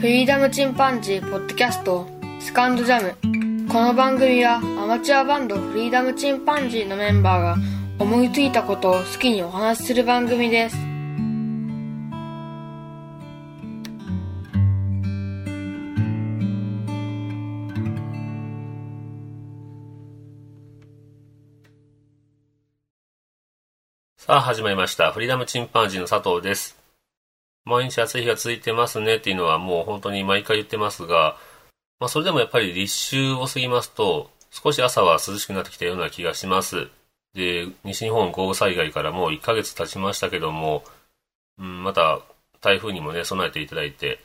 フリーダムチンパンジーポッドキャストスカンドジャムこの番組はアマチュアバンドフリーダムチンパンジーのメンバーが思いついたことを好きにお話しする番組ですさあ始まりました。フリーダムチンパンジーの佐藤です。毎日暑い日が続いてますねっていうのはもう本当に毎回言ってますが、まあそれでもやっぱり立秋を過ぎますと少し朝は涼しくなってきたような気がします。で、西日本豪雨災害からもう1ヶ月経ちましたけども、うん、また台風にもね、備えていただいて、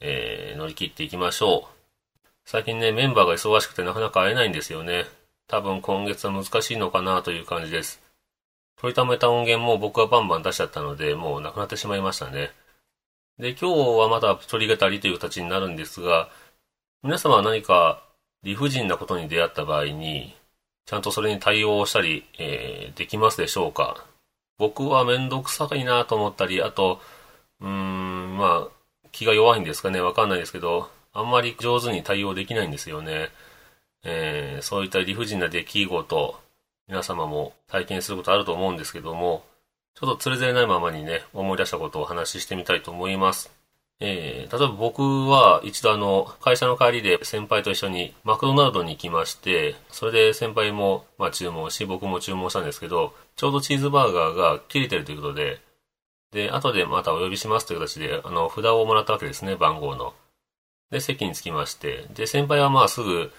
えー乗り切っていきましょう。最近ね、メンバーが忙しくてなかなか会えないんですよね。多分今月は難しいのかなという感じです。取りためた音源も僕はバンバン出しちゃったので、もうなくなってしまいましたね。で、今日はまた取り語りという形になるんですが、皆様は何か理不尽なことに出会った場合に、ちゃんとそれに対応したり、えーできますでしょうか？僕はめんどくさいなと思ったり、あと、うーん、まあ、気が弱いんですかね、わかんないですけど、あんまり上手に対応できないんですよね。えーそういった理不尽な出来事、皆様も体験することあると思うんですけども、ちょっとつれづれないままにね、思い出したことをお話ししてみたいと思います。えー例えば僕は一度あの、会社の帰りで先輩と一緒にマクドナルドに行きまして、それで先輩もまあ注文し、僕も注文したんですけど、ちょうどチーズバーガーが切れてるということで、で、後でまたお呼びしますという形で、あの、札をもらったわけですね、番号の。で、席に着きまして、で、先輩はまあすぐ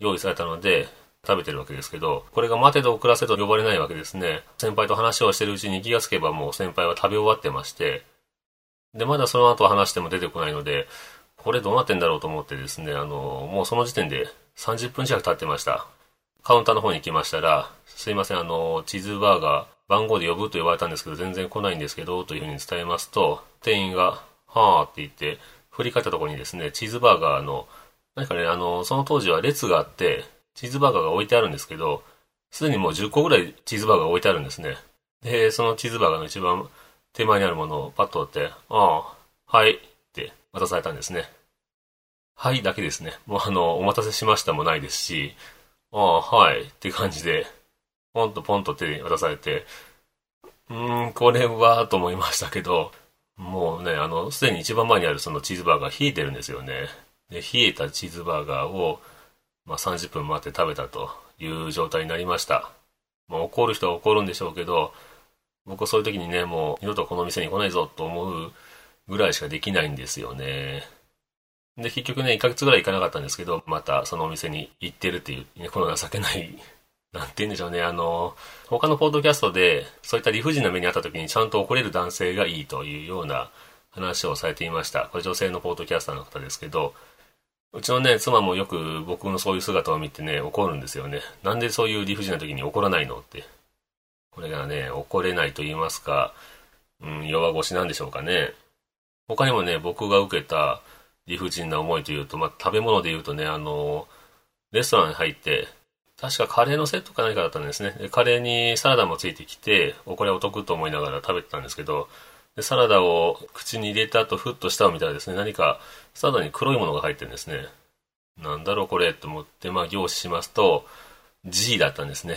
用意されたので、食べてるわけですけど、これが待てど遅らせと呼ばれないわけですね。先輩と話をしてるうちに気がつけばもう先輩は食べ終わってまして、で、まだその後話しても出てこないので、これどうなってんだろうと思ってですね、あの、もうその時点で30分近く経ってました。カウンターの方に行きましたら、すいません、あの、チーズバーガー、番号で呼ぶと言われたんですけど、全然来ないんですけど、というふうに伝えますと、店員が、はーって言って、振り返ったところにですね、チーズバーガーの、何かね、あの、その当時は列があって、チーズバーガーが置いてあるんですけど、すでにもう10個ぐらいチーズバーガーが置いてあるんですね。で、そのチーズバーガーの一番手前にあるものをパッと取って、ああ、はい、って渡されたんですね。はいだけですね。もうあの、お待たせしましたもないですし、ああ、はい、って感じで、ポンとポンと手に渡されて、うーん、これは、と思いましたけど、もうね、あの、すでに一番前にあるそのチーズバーガー冷えてるんですよね。で、冷えたチーズバーガーを、まあ、30分待って食べたという状態になりました。まあ、怒る人は怒るんでしょうけど、僕はそういう時にね、もう二度とこの店に来ないぞと思うぐらいしかできないんですよね。で、結局ね、1ヶ月ぐらい行かなかったんですけど、またそのお店に行ってるっていう、ね、この情けない、なんて言うんでしょうね、あの、他のポッドキャストで、そういった理不尽な目にあった時にちゃんと怒れる男性がいいというような話をされていました。これ女性のポッドキャスターの方ですけど、うちのね、妻もよく僕のそういう姿を見てね、怒るんですよね。なんでそういう理不尽な時に怒らないのって。これがね、怒れないと言いますか、うん、弱腰なんでしょうかね。他にもね、僕が受けた理不尽な思いというと、まあ、食べ物で言うとね、あの、レストランに入って、確かカレーのセットか何かだったんですね。でカレーにサラダもついてきて、おこれお得と思いながら食べてたんですけど、でサラダを口に入れた後、ふっと舌を見たらですね、何かサラダに黒いものが入ってるんですね。なんだろうこれと思って、まあ、凝視しますと、G だったんですね。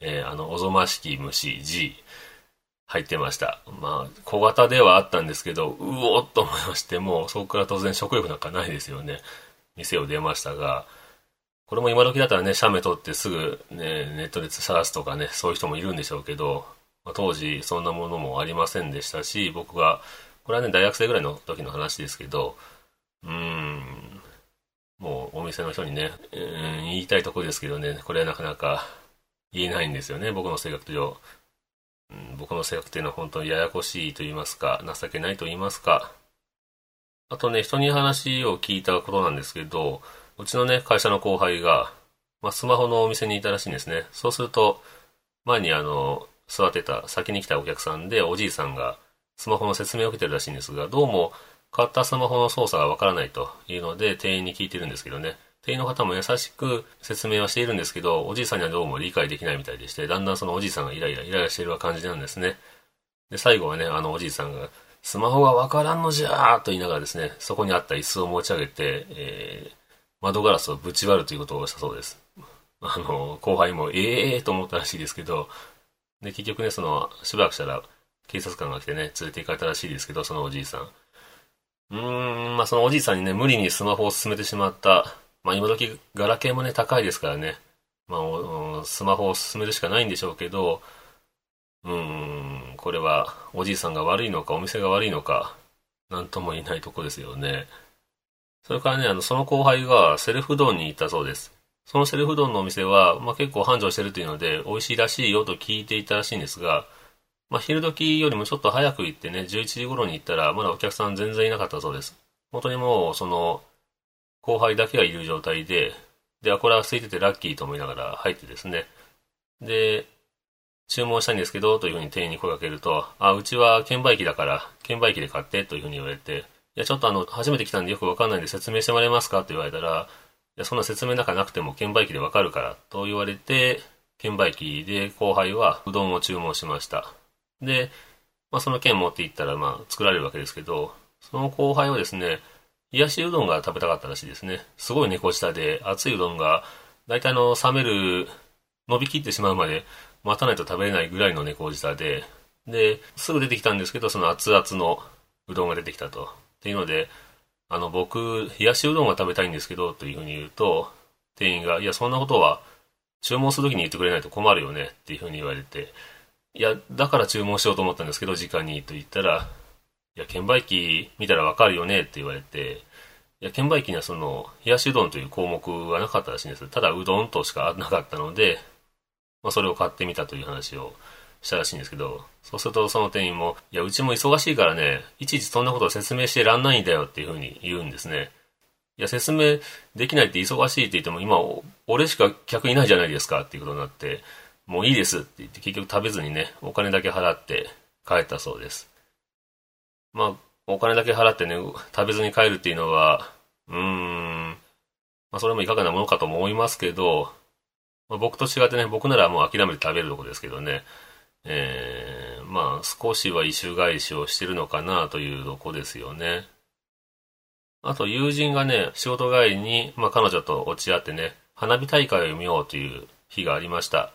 えーあの、おぞましき虫 G 入ってました。まあ、小型ではあったんですけど、うおっと思いまして、もうそこから当然食欲なんかないですよね。店を出ましたが、これも今時だったらね、写メ撮ってすぐね、ネットで探すとかね、そういう人もいるんでしょうけど、まあ当時そんなものもありませんでしたし、僕が、これはね、大学生ぐらいの時の話ですけど、うーん、もうお店の人にね、言いたいところですけどね、これはなかなか言えないんですよね、僕の性格上。う僕の性格っていうのは本当にややこしいと言いますか、情けないと言いますか。あとね、人に話を聞いたことなんですけど、うちのね、会社の後輩が、まあ、スマホのお店にいたらしいんですね。そうすると、前にあの、座ってた、先に来たお客さんで、おじいさんが、スマホの説明を受けてるらしいんですが、どうも、買ったスマホの操作がわからないというので、店員に聞いてるんですけどね。店員の方も優しく説明はしているんですけど、おじいさんにはどうも理解できないみたいでして、だんだんそのおじいさんがイライラ、イライラしている感じなんですね。で、最後はね、あのおじいさんが、スマホがわからんのじゃーと言いながらですね、そこにあった椅子を持ち上げて、えー、窓ガラスをぶち割るということをしたそうです。あの、後輩も、ええーと思ったらしいですけど、で、結局ね、その、しばらくしたら、警察官が来てね、連れて行かれたらしいですけど、そのおじいさん。うーん、まあそのおじいさんにね、無理にスマホを進めてしまった。まあ今時、ガラケーもね、高いですからね。まあ、スマホを進めるしかないんでしょうけど、うーん、これは、おじいさんが悪いのか、お店が悪いのか、なんとも言えないとこですよね。それからね、あの、その後輩がセルフ丼に行ったそうです。そのセルフ丼のお店は、まあ、結構繁盛してるというので、美味しいらしいよと聞いていたらしいんですが、まあ、昼時よりもちょっと早く行ってね、11時頃に行ったら、まだお客さん全然いなかったそうです。本当にもう、その、後輩だけがいる状態で、で、あ、これは空いててラッキーと思いながら入ってですね。で、注文したいんですけど、というふうに店員に声かけると、あ、うちは券売機だから、券売機で買ってというふうに言われて、いや、ちょっとあの、初めて来たんでよくわかんないんで説明してもらえますか？と言われたら、や、そんな説明なんかなくても券売機でわかるから、と言われて、券売機で後輩はうどんを注文しました。で、まあ、その券持って行ったら、まあ、作られるわけですけど、その後輩はですね、冷やしうどんが食べたかったらしいですね。すごい猫舌で、熱いうどんが、大体の冷める、伸びきってしまうまで待たないと食べれないぐらいの猫舌で、で、すぐ出てきたんですけど、その熱々のうどんが出てきたと。っていうので、あの、僕、冷やしうどんが食べたいんですけど、というふうに言うと、店員が、いや、そんなことは、注文するときに言ってくれないと困るよね、っていうふうに言われて、いや、だから注文しようと思ったんですけど、直に、と言ったら、いや、券売機見たらわかるよね、って言われて、いや、券売機にはその、冷やしうどんという項目はなかったらしいんです。ただ、うどんとしかなかったので、まあ、それを買ってみたという話をしたらしいんですけど、そうするとその店員も、いや、うちも忙しいからね、いちいちそんなことを説明してらんないんだよっていうふうに言うんですね。いや、説明できないって忙しいって言っても、今、俺しか客いないじゃないですかっていうことになって、もういいですって言って結局食べずにね、お金だけ払って帰ったそうです。まあ、お金だけ払ってね、食べずに帰るっていうのは、うーん、まあそれもいかがなものかと思いますけど、まあ、僕と違ってね、僕ならもう諦めて食べるとこですけどね、えー、まあ少しは異種返しをしてるのかなというとこですよね。あと友人がね、仕事帰りに、まあ彼女と落ち合ってね、花火大会を見ようという日がありました。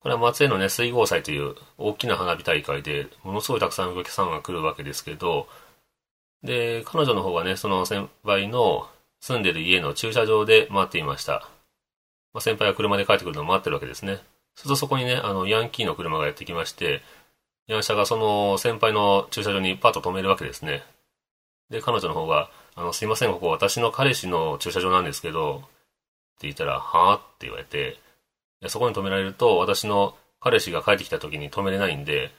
これは松江のね、水郷祭という大きな花火大会で、ものすごいたくさんお客さんが来るわけですけど、で、彼女の方はね、その先輩の住んでる家の駐車場で待っていました。まあ、先輩は車で帰ってくるのを待ってるわけですね。するとそこにね、あの、ヤンキーの車がやってきまして、ヤンシャがその先輩の駐車場にパッと止めるわけですね。で、彼女の方が、あの、すいません、ここ私の彼氏の駐車場なんですけど、って言ったら、はぁ？って言われて、そこに止められると、私の彼氏が帰ってきた時に止めれないんで、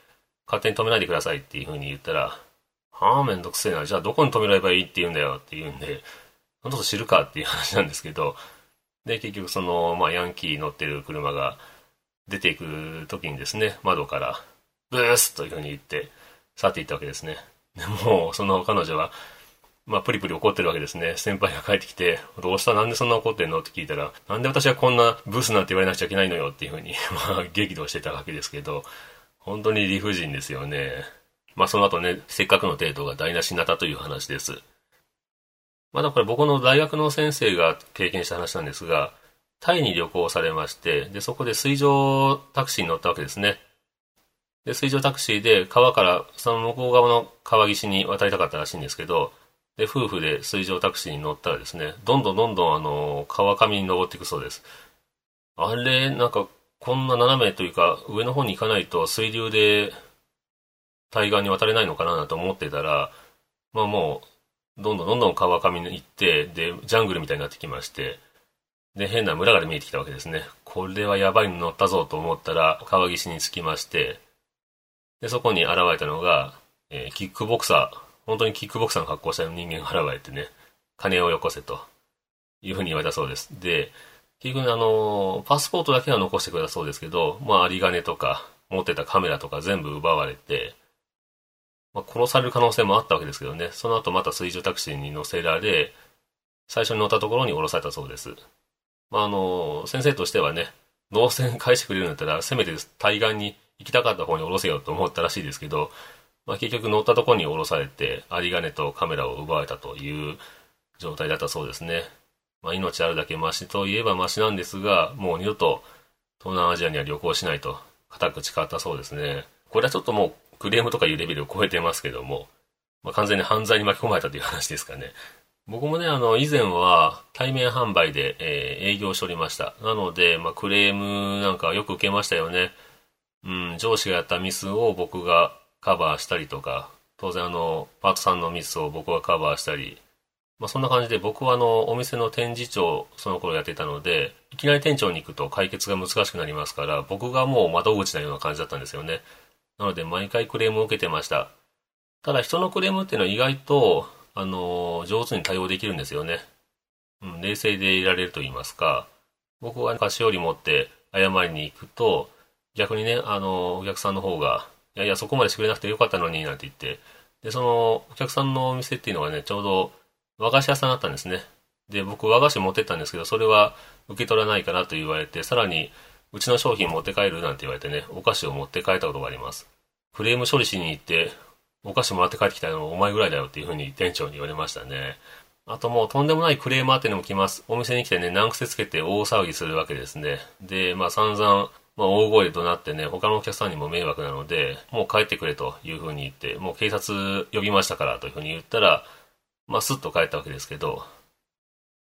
勝手に止めないでくださいっていう風に言ったら、はあ、めんどくせえな。じゃあどこに止められばいいって言うんだよって言うんで、どんどん知るか？っていう話なんですけど、で、結局その、まあ、ヤンキー乗ってる車が出ていく時にですね、窓から、ブースという風に言って、去っていったわけですね。でも、その彼女は、まあ、プリプリ怒ってるわけですね。先輩が帰ってきて、どうした？なんでそんな怒ってんの？って聞いたら、なんで私はこんなブースなんて言われなくちゃいけないのよっていうふうに、まあ、激怒してたわけですけど、本当に理不尽ですよね。まあ、その後ね、せっかくの程度が台無しになったという話です。まだこれ僕の大学の先生が経験した話なんですが、タイに旅行されまして、で、そこで水上タクシーに乗ったわけですね。で、水上タクシーで川から、その向こう側の川岸に渡りたかったらしいんですけど、で、夫婦で水上タクシーに乗ったらですね、どんどんどんどんあの、川上に登っていくそうです。あれ、なんか、こんな斜めというか、上の方に行かないと水流で対岸に渡れないのかなと思ってたら、まあもう、どんどんどんどん川上に行って、で、ジャングルみたいになってきまして、で、変な村が見えてきたわけですね。これはやばいの乗ったぞと思ったら、川岸に着きまして、で、そこに現れたのが、えー、キックボクサー、本当にキックボクサーの格好した人間が現れてね、金をよこせというふうに言われたそうです。で、結局あの、パスポートだけは残してくれたそうですけど、まあ、有り金とか、持ってたカメラとか全部奪われて、まあ、殺される可能性もあったわけですけどね、その後また水上タクシーに乗せられ、最初に乗ったところに降ろされたそうです。まあ、あの、先生としてはね、脳線返してくれるんだったら、せめて対岸に行きたかった方に降ろせよと思ったらしいですけど、まあ、結局乗ったとこに降ろされて、有り金とカメラを奪われたという状態だったそうですね。まあ、命あるだけマシといえばマシなんですが、もう二度と東南アジアには旅行しないと、固く誓ったそうですね。これはちょっともうクレームとかいうレベルを超えてますけども、まあ、完全に犯罪に巻き込まれたという話ですかね。僕もね、あの、以前は対面販売で、えー、営業しておりました。なので、まあ、クレームなんかよく受けましたよね。うん、上司がやったミスを僕がカバーしたりとか、当然あの、パートさんのミスを僕がカバーしたり、まあ、そんな感じで僕はあの、お店の展示長、その頃やってたので、いきなり店長に行くと解決が難しくなりますから、僕がもう窓口なような感じだったんですよね。なので、毎回クレームを受けてました。ただ、人のクレームっていうのは意外と、あの、上手に対応できるんですよね。うん、冷静でいられると言いますか、僕は菓子折り持って謝りに行くと、逆にね、あの、お客さんの方が、いやいや、そこまでしてくれなくてよかったのに、なんて言って、で、その、お客さんのお店っていうのがね、ちょうど和菓子屋さんだったんですね。で、僕和菓子持ってったんですけど、それは受け取らないからと言われて、さらに、うちの商品持って帰るなんて言われてね、お菓子を持って帰ったことがあります。クレーム処理しに行って、お菓子もらって帰ってきたのお前ぐらいだよっていうふうに店長に言われましたね。あともうとんでもないクレーマーっていうのも来ます。お店に来てね、難癖つけて大騒ぎするわけですね。で、まあ散々、まあ、大声で怒鳴ってね、他のお客さんにも迷惑なので、もう帰ってくれというふうに言って、もう警察呼びましたからというふうに言ったら、まあ、スッと帰ったわけですけど、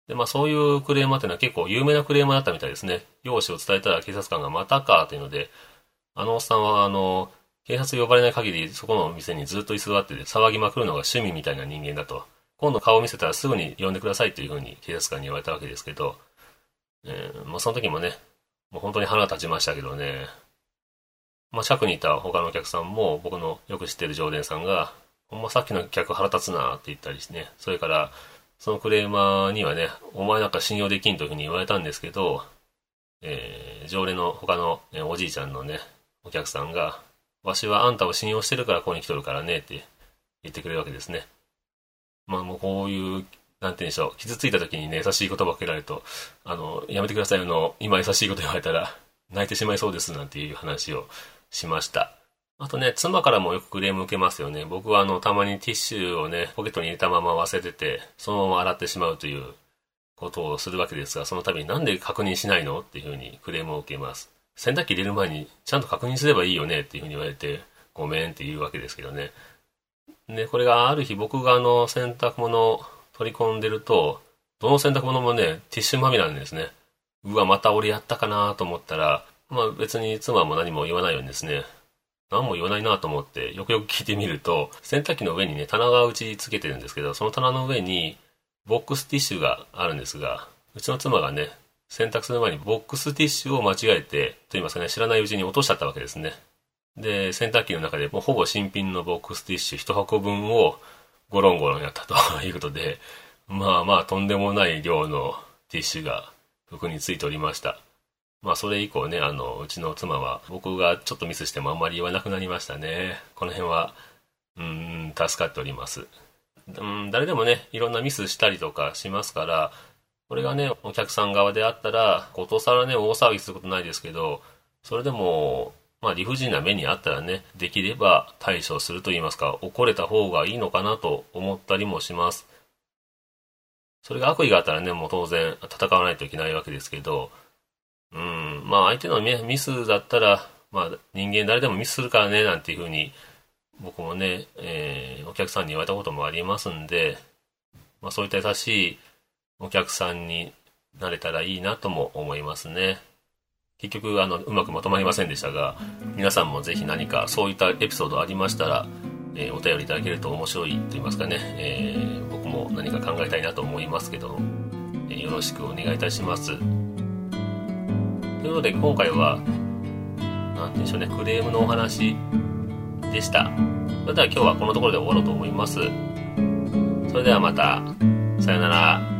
で、まあ、そういうクレーマーっていうのは結構有名なクレーマーだったみたいですね。容姿を伝えたら警察官がまたかというので、あのおっさんは、あの、警察呼ばれない限りそこの店にずっと居座ってて騒ぎまくるのが趣味みたいな人間だと。今度顔を見せたらすぐに呼んでくださいというふうに警察官に言われたわけですけど、えー、まあ、その時もね、もう本当に腹立ちましたけどね。まあ、近くにいた他のお客さんも、僕のよく知ってる常連さんが、ほんまさっきの客腹立つなって言ったりしてね。それから、そのクレーマーにはね、お前なんか信用できんというふうに言われたんですけど、えー、常連の他の、おじいちゃんのね、お客さんが、わしはあんたを信用してるからここに来とるからねって言ってくれるわけですね。まあもうこういうなんて言うんでしょう、傷ついた時にね、優しい言葉をかけられると、あの、やめてくださいよの、今優しいこと言われたら、泣いてしまいそうですなんていう話をしました。あとね、妻からもよくクレーム受けますよね。僕はあの、たまにティッシュをね、ポケットに入れたまま忘れてて、そのまま洗ってしまうということをするわけですが、その度になんで確認しないのっていうふうにクレームを受けます。洗濯機入れる前にちゃんと確認すればいいよねっていうふうに言われて、ごめんって言うわけですけどね。で、これがある日僕があの、洗濯物を取り込んでると、どの洗濯物もね、ティッシュまみれなんですね。うわ、また俺やったかなと思ったら、まあ別に妻も何も言わないようにですね、何も言わないなと思って、よくよく聞いてみると、洗濯機の上にね、棚が打ち付けてるんですけど、その棚の上に、ボックスティッシュがあるんですが、うちの妻がね、洗濯する前にボックスティッシュを間違えて、と言いますかね、知らないうちに落としちゃったわけですね。で、洗濯機の中でもうほぼ新品のボックスティッシュ1箱分をゴロンゴロンやったということで、まあまあとんでもない量のティッシュが服についておりました。まあそれ以降ね、あの、うちの妻は僕がちょっとミスしてもあんまり言わなくなりましたね。この辺は、うん、助かっております。うん、誰でもね、いろんなミスしたりとかしますから、これがね、お客さん側であったら、ことさらね、大騒ぎすることないですけど、それでも、まあ理不尽な目にあったらね、できれば対処すると言いますか、怒れた方がいいのかなと思ったりもします。それが悪意があったらね、もう当然戦わないといけないわけですけど、うん、まあ相手のミスだったら、まあ人間誰でもミスするからね、なんていうふうに、僕もね、えー、お客さんに言われたこともありますんで、まあそういった優しいお客さんになれたらいいなとも思いますね。結局あのうまくまとまりませんでしたが皆さんもぜひ何かそういったエピソードありましたら、えー、お便りいただけると面白いと言いますかね、えー、僕も何か考えたいなと思いますけど、えー、よろしくお願いいたします。ということで今回は何でしょうねクレームのお話でした。それでは今日はこのところで終わろうと思います。それではまた。さよなら。